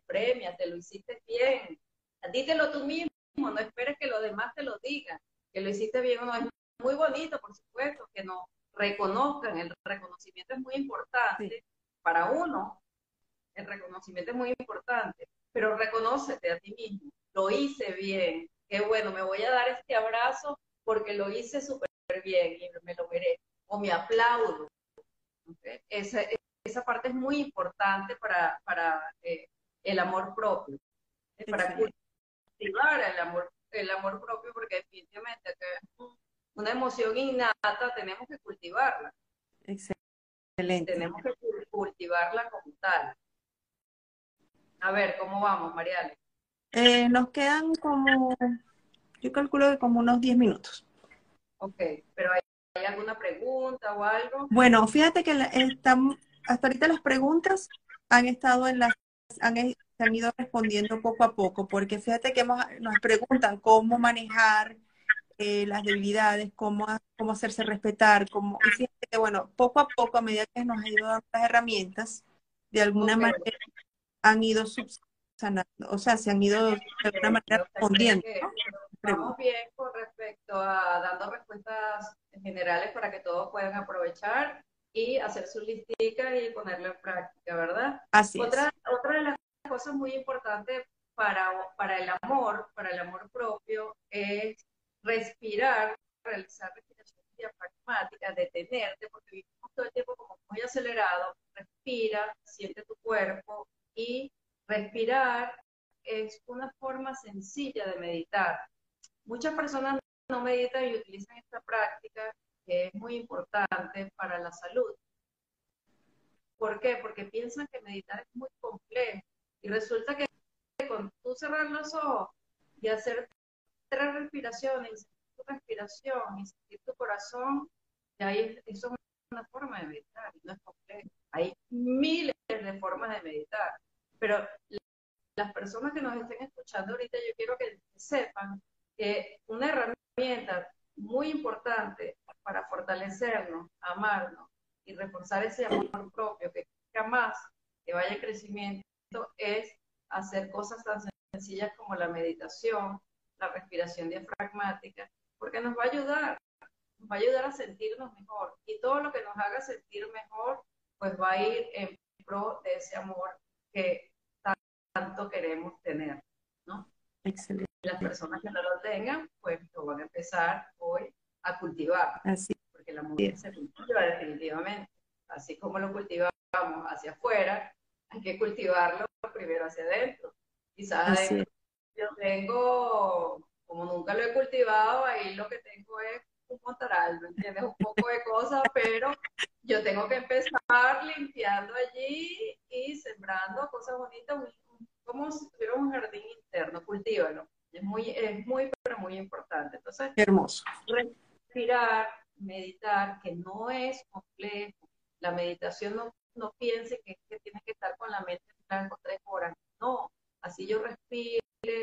premiate, lo hiciste bien. Dítelo tú mismo, no esperes que los demás te lo digan, que lo hiciste bien o no. Es muy bonito, por supuesto, que nos reconozcan. El reconocimiento es muy importante para uno. El reconocimiento es muy importante, pero reconócete a ti mismo. Lo hice bien. Qué bueno, me voy a dar este abrazo porque lo hice súper bien y me lo veré. O me aplaudo. Esa, esa, parte es muy importante para, para eh, el amor propio, para cultivar el amor, el amor propio, porque definitivamente que una emoción innata tenemos que cultivarla. Excelente. Tenemos que cultivarla como tal. A ver, ¿cómo vamos, Mariale? Eh, nos quedan como, yo calculo que como unos 10 minutos. Ok, pero ¿hay, pregunta o algo? Bueno, fíjate que están, hasta ahorita las preguntas han estado en las, han, se han ido respondiendo poco a poco, porque fíjate que nos preguntan cómo manejar eh, las debilidades, cómo, cómo hacerse respetar, cómo, y fíjate que, bueno, poco a poco, a medida que nos ha ido dando las herramientas, de alguna manera han ido subsanando, o sea, se han ido de alguna manera respondiendo. Vamos bien con respecto a dando respuestas generales para que todos puedan aprovechar y hacer su listica y ponerlo en práctica, ¿verdad? Así otra, es. Otra de las cosas muy importantes para, para el amor, para el amor propio, es respirar, realizar respiración diafragmática, detenerte, porque vivimos todo el tiempo como muy acelerado, respira, siente tu cuerpo y respirar es una forma sencilla de meditar. Muchas personas no meditan y utilizan esta práctica que es muy importante para la salud. ¿Por qué? Porque piensan que meditar es muy complejo y resulta que con tú cerrar los ojos y hacer tres respiraciones, sentir tu respiración y sentir tu corazón, y ahí eso es una forma de meditar, y no es complejo. Hay miles de formas de meditar, pero las personas que nos estén escuchando ahorita, yo quiero que sepan una herramienta muy importante para fortalecernos, amarnos y reforzar ese amor propio que jamás que vaya en crecimiento es hacer cosas tan sencillas como la meditación, la respiración diafragmática, porque nos va a ayudar, nos va a ayudar a sentirnos mejor. Y todo lo que nos haga sentir mejor, pues va a ir en pro de ese amor que tanto queremos tener, ¿no? Excelente. Las personas que no lo tengan, pues lo van a empezar hoy a cultivar. Así. Porque el amor se cultiva definitivamente. Así como lo cultivamos hacia afuera, hay que cultivarlo primero hacia adentro. Quizás yo tengo, como nunca lo he cultivado, ahí lo que tengo es un montaral, ¿me entiendes? Un poco de cosas, pero yo tengo que empezar limpiando allí y sembrando cosas bonitas, como si tuviera un jardín interno, cultívalo. Es muy, es muy, pero muy importante. Entonces, hermoso. Respirar, meditar, que no es complejo. La meditación no, no piense que, que tienes que estar con la mente en blanco tres horas. No, así yo respiro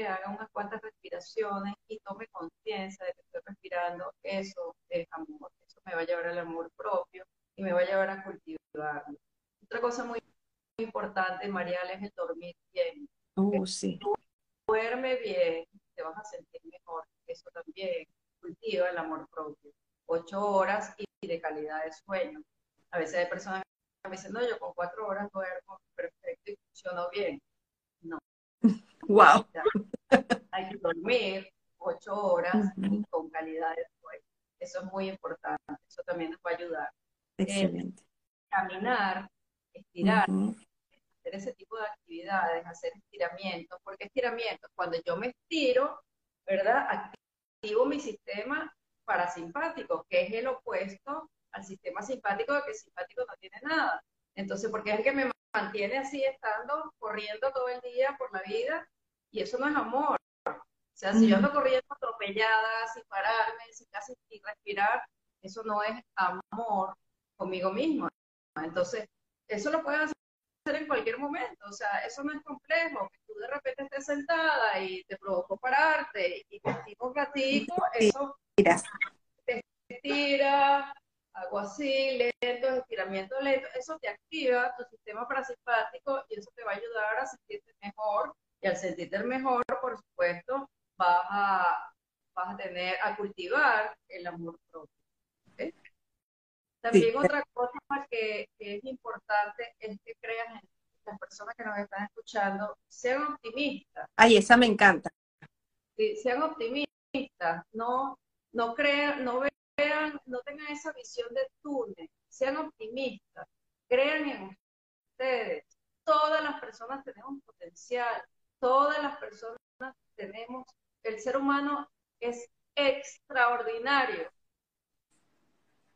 haga unas cuantas respiraciones y tome conciencia de que estoy respirando, eso es amor, eso me va a llevar al amor propio y me va a llevar a cultivarlo. Otra cosa muy, importante, Marial, es el dormir bien. Oh, sí. Duerme bien, te vas a sentir mejor. Eso también cultiva el amor propio. Ocho horas y de calidad de sueño. A veces hay personas que me dicen, no, yo con cuatro horas duermo perfecto y funciono bien. No, Wow. Hay que dormir ocho horas con calidad de sueño. Eso es muy importante. Eso también nos va a ayudar. Excelente. caminar, estirar, hacer ese tipo de actividades, hacer estiramientos. porque estiramientos? Cuando yo me estiro, ¿verdad? Activo mi sistema parasimpático, que es el opuesto al sistema simpático, que el simpático no tiene nada. Entonces, porque es el que me mantiene así estando, corriendo todo el día por la vida, y eso no es amor. O sea, si yo ando corriendo atropellada, sin pararme, sin casi sin respirar, eso no es amor conmigo mismo. Entonces, eso lo puedes hacer en cualquier momento, o sea, eso no es complejo, que tú de repente estés sentada y te provocó pararte y un ratico, eso te estira, algo así, lento, estiramiento lento, eso te activa tu sistema parasimpático y eso te va a ayudar a sentirte mejor y al sentirte mejor, por supuesto, vas a, vas a tener, a cultivar el amor propio. También otra cosa que, es importante es que creas en las personas que nos están escuchando, sean optimistas. Ay, esa me encanta. Sí, sean optimistas, no, no crean, no vean, no tengan esa visión de túnel, sean optimistas, crean en ustedes. Todas las personas tenemos potencial, todas las personas tenemos, el ser humano es extraordinario.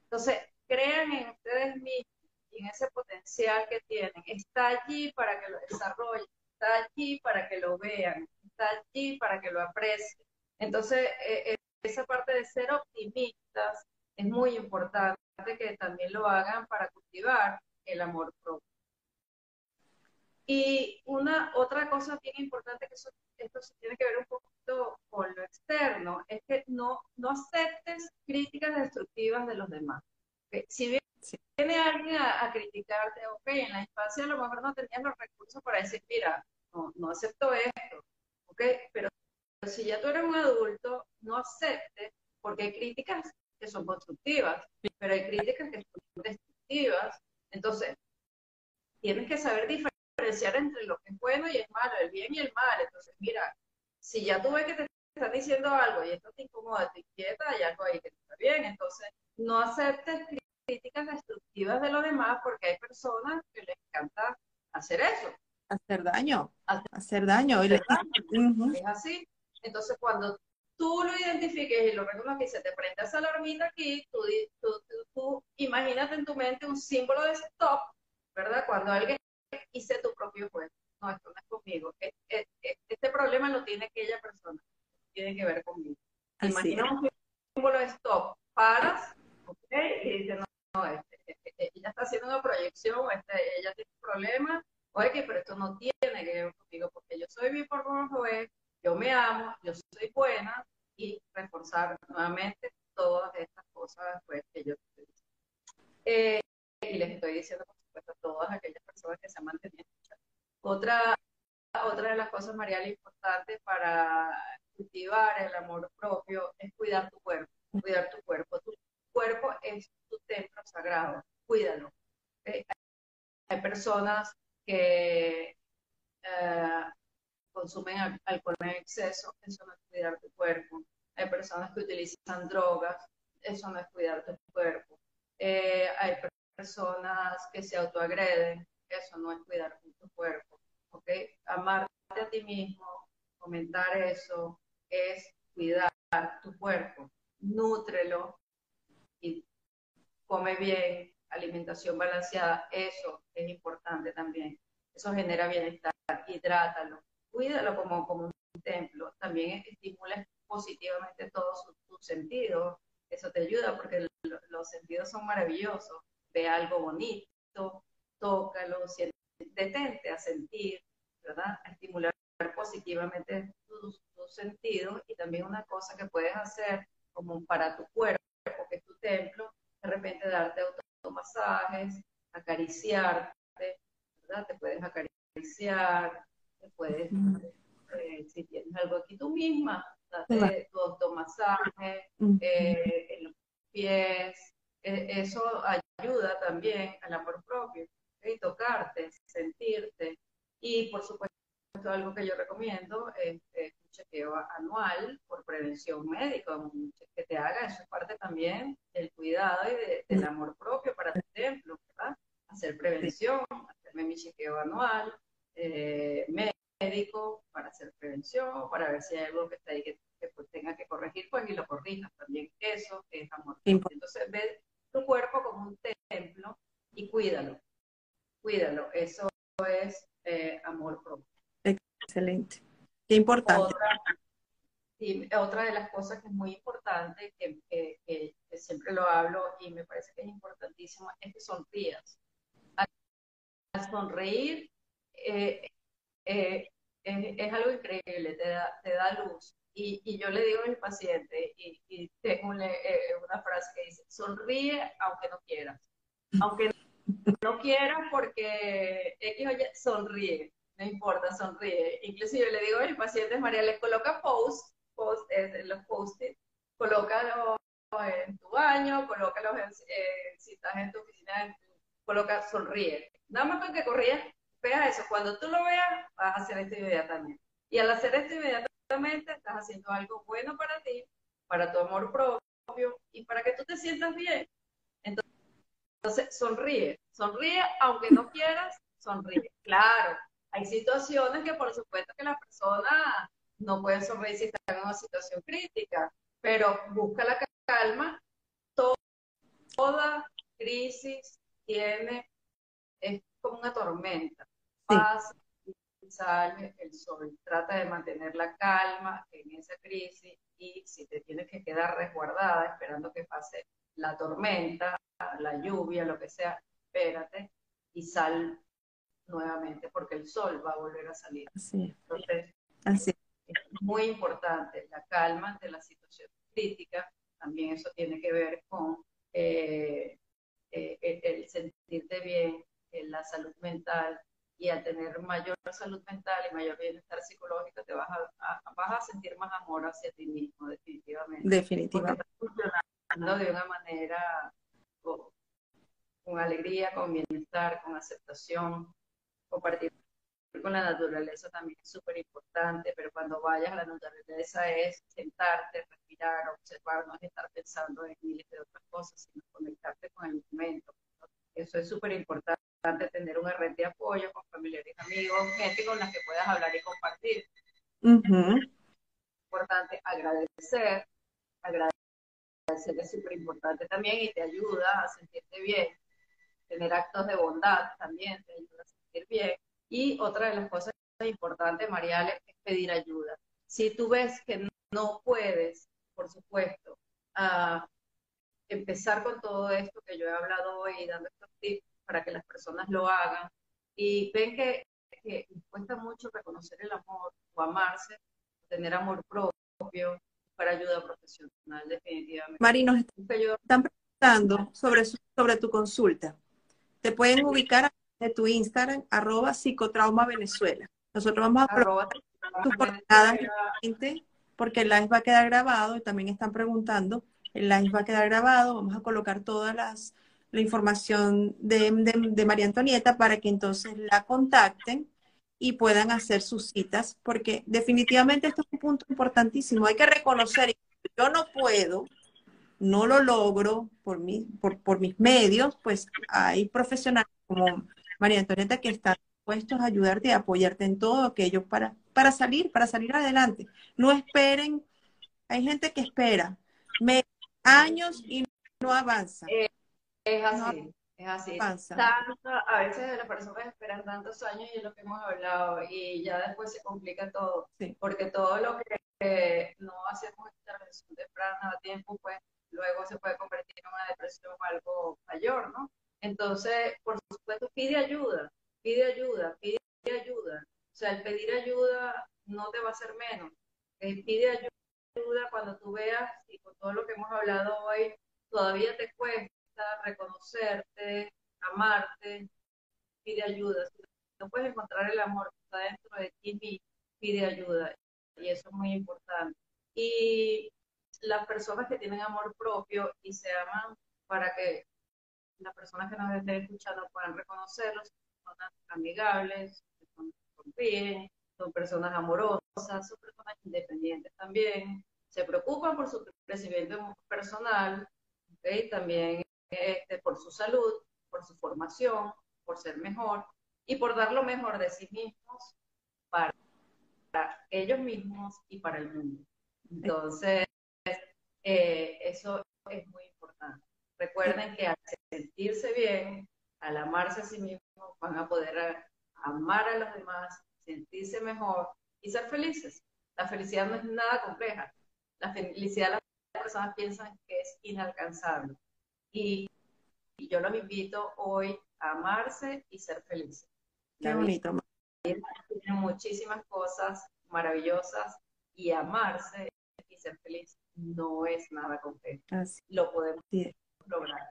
Entonces, crean en ustedes mismos y en ese potencial que tienen. Está allí para que lo desarrollen, está allí para que lo vean, está allí para que lo aprecien. Entonces, eh, eh, esa parte de ser optimistas es muy importante que también lo hagan para cultivar el amor propio. Y una otra cosa bien importante que esto se tiene que ver un poquito con lo externo, es que no, no aceptes críticas destructivas de los demás. Si viene alguien a, criticarte, ok, en la infancia a lo mejor no tenías los recursos para decir, mira, no, no acepto esto, ok, pero si ya tú eres un adulto, no aceptes, porque hay críticas que son constructivas, pero hay críticas que son destructivas. Entonces, tienes que saber diferenciar entre lo que es bueno y es malo, el bien y el mal. Entonces, mira, si ya tú ves que te están diciendo algo y esto te incomoda, te inquieta, hay algo ahí que no está bien. Entonces, no aceptes críticas destructivas de los demás porque hay personas que les encanta hacer eso. Hacer daño. Hacer, daño. Es así. Entonces, cuando tú lo identifiques y lo reconozcas y se te prende esa alarmita aquí, tú, tú, imagínate en tu mente un símbolo de stop, ¿verdad? Cuando alguien hice tu propio juego. No, esto no es conmigo. Este problema lo tiene aquella persona. Tiene que ver conmigo. Imagina un símbolo de stop. Paras, ¿ok? Y dices, no, no, este, este, este, ella está haciendo una proyección, este, ella tiene un problema, oye, pero esto no tiene que ver conmigo, porque yo soy mi forma yo me amo, yo soy buena, y reforzar nuevamente todas estas cosas pues, que yo estoy eh, y les estoy diciendo, por supuesto, a todas aquellas personas que se han mantenido Otra, otra de las cosas, María, importantes para cultivar el amor propio es cuidar tu cuerpo, cuidar tu cuerpo. Tu cuerpo es tu templo sagrado, cuídalo. Hay personas que eh, consumen alcohol en exceso, eso no es cuidar tu cuerpo. Hay personas que utilizan drogas, eso no es cuidar tu cuerpo. Eh, hay personas que se autoagreden, eso no es cuidar tu cuerpo. ¿okay? Amarte a ti mismo, comentar eso, es cuidar tu cuerpo. Nútrelo y come bien, alimentación balanceada, eso. Genera bienestar, hidrátalo cuídalo como, como un templo, también estimula positivamente todos sus sentidos, eso te ayuda porque los sentidos son maravillosos, ve algo bonito, tócalo, detente a sentir, ¿verdad? A estimular positivamente tus, sentidos. Y también una cosa que puedes hacer como para tu cuerpo, que es tu templo, de repente darte automasajes, acariciarte, ¿verdad? Te puedes acariciar, puedes, eh, si tienes algo aquí tú misma, date tu automasaje eh, en los pies, eh, eso ayuda también al amor propio, tocarte, sentirte y por supuesto algo que yo recomiendo es, un chequeo anual por prevención médica, que te haga, eso es parte también del cuidado y del amor propio para tu templo, ¿verdad? Hacer prevención, hacerme mi chequeo anual, eh, médico para hacer prevención, para ver si hay algo que está ahí que que pues, tenga que corregir, pues y lo corrijas también. Eso es amor. Entonces, ve tu cuerpo como un templo y cuídalo. Cuídalo. Eso es eh, amor propio. Excelente. Qué importante. Otra, otra de las cosas que es muy importante, que, que, siempre lo hablo y me parece que es importantísimo, es que sonrías. Al, sonreír eh, eh, es, algo increíble, te da, te da luz. Y, y, yo le digo a mis pacientes, y, y tengo una, una, frase que dice, sonríe aunque no quieras. Aunque no quieras porque X sonríe no importa, sonríe. Inclusive yo le digo a mis pacientes, María, les coloca post, post en los post-it, colócalo en tu baño, colócalos en, eh, si estás en tu oficina, coloca, sonríe. Nada más con que corrías, veas eso. Cuando tú lo veas, vas a hacer esto inmediatamente. Y al hacer esto inmediatamente, estás haciendo algo bueno para ti, para tu amor propio y para que tú te sientas bien. Entonces, sonríe, sonríe, aunque no quieras, sonríe. Claro, hay situaciones que por supuesto que la persona no puede sonreír si está en una situación crítica, pero busca la calma. toda crisis tiene, es como una tormenta. Pasa y sale el sol. Trata de mantener la calma en esa crisis y si te tienes que quedar resguardada esperando que pase la tormenta, la lluvia, lo que sea, espérate y sal nuevamente, porque el sol va a volver a salir. Así. Entonces, Así. es muy importante la calma de la situación crítica, también eso tiene que ver con eh, eh, el, sentirte bien, en la salud mental, y al tener mayor salud mental y mayor bienestar psicológico, te vas a, vas a sentir más amor hacia ti mismo, definitivamente. Definitivamente. De una manera con, con alegría, con bienestar, con aceptación, compartir con la naturaleza también es súper importante, pero cuando vayas a la naturaleza es sentarte, respirar, observar, no es estar pensando en miles de otras cosas, sino conectarte con el momento. Eso es súper importante, tener una red de apoyo con familiares, amigos, gente con la que puedas hablar y compartir. Uh Importante agradecer, agradecer es súper importante también y te ayuda a sentirte bien. Tener actos de bondad también te ayuda a bien. Y otra de las cosas importantes, Mariale, es pedir ayuda. Si tú ves que no puedes, por supuesto, empezar con todo esto que yo he hablado hoy, dando estos tips para que las personas lo hagan, y ven que, que cuesta mucho reconocer el amor o amarse, tener amor propio, ayuda profesional, definitivamente. Marinos, están preguntando sobre, sobre tu consulta. Te pueden ubicar de tu Instagram, arroba psicotrauma Venezuela. Nosotros vamos a probar tus coordenadas porque el live va a quedar grabado y también están preguntando, el live va a quedar grabado, vamos a colocar toda las, la información de, de, María Antonieta para que entonces la contacten y puedan hacer sus citas, porque definitivamente esto es un punto importantísimo. Hay que reconocer, yo no puedo, no lo logro por, mí, por, por mis medios, pues hay profesionales como María Antonieta, que están dispuestos a ayudarte y apoyarte en todo aquello para, para salir, para salir adelante. No esperen, hay gente que espera años y no avanza. Eh, es así. Es así. a veces las personas esperan tantos años y es lo que hemos hablado y ya después se complica todo. Porque todo lo que no hacemos intervención temprana a tiempo, pues luego se puede convertir en una depresión o algo mayor, ¿no? Entonces, por supuesto, pide ayuda, pide ayuda, pide ayuda. O sea, el pedir ayuda no te va a hacer menos. Eh, pide ayuda cuando tú veas, y con todo lo que hemos hablado hoy, todavía te cuesta reconocerte, amarte, pide ayuda. Si no puedes encontrar el amor que está dentro de ti, pide ayuda. Y eso es muy importante. Y las personas que tienen amor propio y se aman para que las personas que nos estén escuchando puedan reconocerlos, son personas amigables, son, confíen, son personas amorosas, son personas independientes también, se preocupan por su crecimiento personal, también este, por su salud, por su formación, por ser mejor y por dar lo mejor de sí mismos para, para ellos mismos y para el mundo. Entonces, eh, eso es muy importante. Recuerden que al sentirse bien, al amarse a sí mismos, van a poder amar a los demás, sentirse mejor y ser felices. La felicidad no es nada compleja. La felicidad las personas piensan que es inalcanzable. Y, yo los invito hoy a amarse y ser felices. Qué bonito. Tiene muchísimas cosas maravillosas y amarse y ser feliz no es nada complejo. Lo podemos lograr.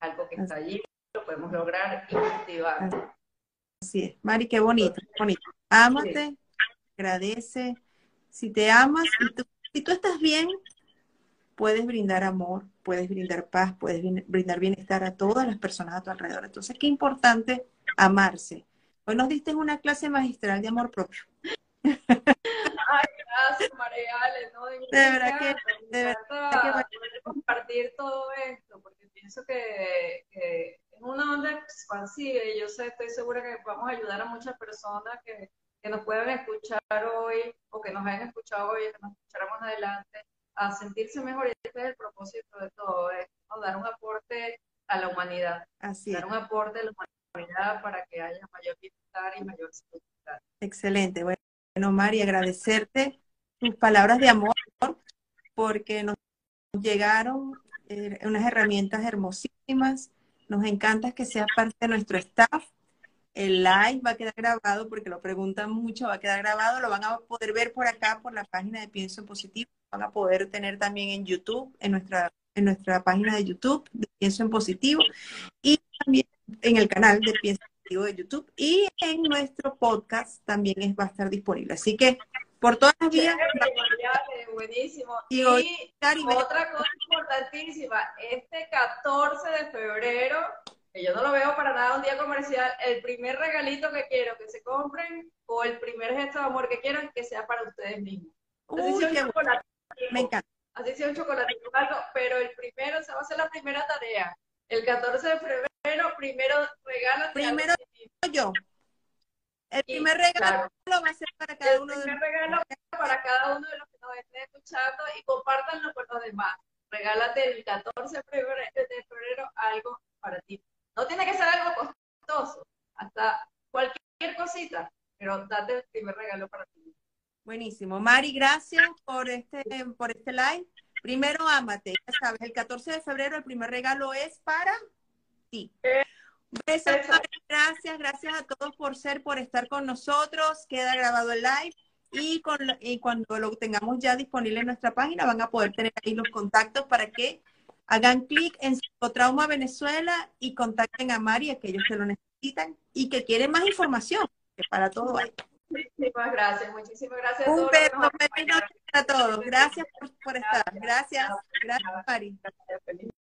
Algo que está allí, lo podemos lograr y cultivar. Así es. Mari, qué bonito, bonito. Ámate, agradece. Si te amas y tú, si tú estás bien, puedes brindar amor, puedes brindar paz, puedes brindar bienestar a todas las personas a tu alrededor. Entonces, qué importante amarse. Hoy nos diste una clase magistral de amor propio. Ay, gracias, María ¿no? De, verdad que, de verdad que compartir todo esto, porque pienso que, que es una onda expansiva y yo sé, estoy segura que vamos a ayudar a muchas personas que, que nos puedan escuchar hoy o que nos hayan escuchado hoy, que nos escucharemos adelante, a sentirse mejor. Y este es el propósito de todo esto, dar un aporte a la humanidad. Así dar un aporte a la humanidad para que haya mayor bienestar y mayor salud. Excelente. Bueno, Mari, agradecerte tus palabras de amor porque nos llegaron eh, unas herramientas hermosísimas. Nos encanta que sea parte de nuestro staff. El live va a quedar grabado porque lo preguntan mucho, va a quedar grabado. Lo van a poder ver por acá, por la página de Pienso en Positivo. Van a poder tener también en YouTube, en nuestra, en nuestra página de YouTube de Pienso en Positivo y también en el canal de Pienso en Positivo de YouTube y en nuestro podcast también va a estar disponible. Así que por todas las vías. buenísimo. Y, otra cosa importantísima, este 14 de febrero, que yo no lo veo para nada un día comercial, el primer regalito que quiero que se compren o el primer gesto de amor que quieran que sea para ustedes mismos. Un Me encanta. Así sea un chocolate algo, pero el primero, se va a hacer la primera tarea. El 14 de febrero, primero regálate Primero yo. El primer regalo va a ser para cada uno de los regalo para cada uno de los que nos estén escuchando y compártanlo con los demás. Regálate el 14 de febrero, algo para ti. No tiene que ser algo costoso, hasta cualquier cosita, pero date el primer regalo para ti. Buenísimo. Mari, gracias por este, por este live. Primero, ámate. Ya sabes, el 14 de febrero el primer regalo es para ti. Besos, gracias, gracias a todos por ser, por estar con nosotros. Queda grabado el live y, con, y cuando lo tengamos ya disponible en nuestra página van a poder tener ahí los contactos para que hagan clic en Psicotrauma Venezuela y contacten a Mari, aquellos que lo necesitan y que quieren más información, que para todo hay. Muchísimas gracias, muchísimas gracias a todos. Un beso, a todos. Gracias por, por estar. Gracias, gracias, Mari.